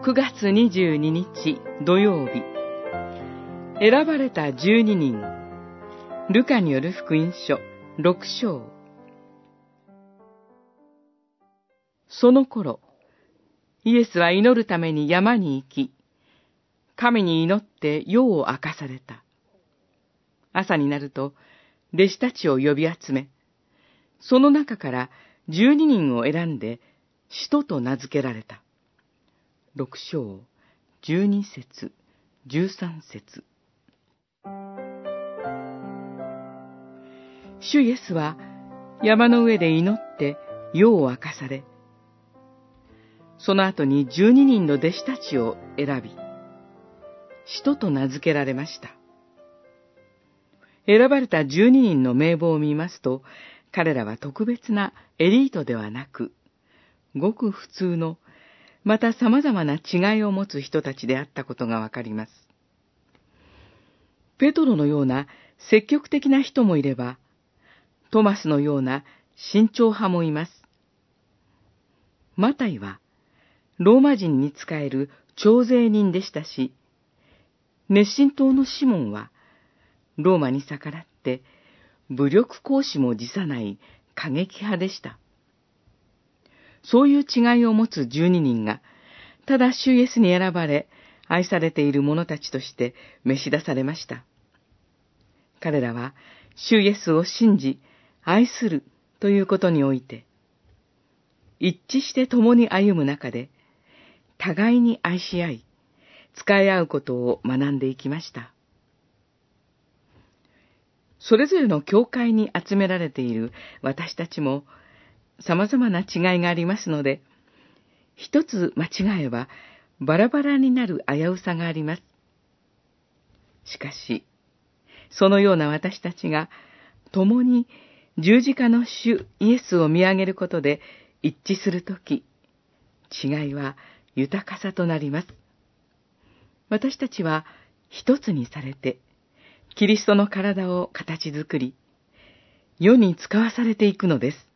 9月22日土曜日。選ばれた12人。ルカによる福音書6章。その頃イエスは祈るために山に行き神に祈って夜を明かされた。朝になると弟子たちを呼び集めその中から12人を選んで使徒と名付けられた。六章、十二節、十三節。主イエスは山の上で祈って夜を明かされ、その後に十二人の弟子たちを選び、使徒と名付けられました。選ばれた十二人の名簿を見ますと、彼らは特別なエリートではなく、ごく普通の、また様々な違いを持つ人たちであったことがわかります。ペトロのような積極的な人もいれば、トマスのような慎重派もいます。マタイは、ローマ人に仕える徴税人でしたし、熱心党のシモンは、ローマに逆らって、武力行使も辞さない過激派でした。そういう違いを持つ十二人が、ただ主イエスに選ばれ、愛されている者たちとして召し出されました。彼らは、主イエスを信じ、愛するということにおいて、一致して共に歩む中で、互いに愛し合い、使い合うことを学んでいきました。それぞれの教会に集められている私たちも、様々な違いがありますので、一つ間違えばバラバラになる危うさがあります。しかし、そのような私たちが共に十字架の主イエスを見上げることで一致するとき、違いは豊かさとなります。私たちは一つにされて、キリストの体を形作り、世に使わされていくのです。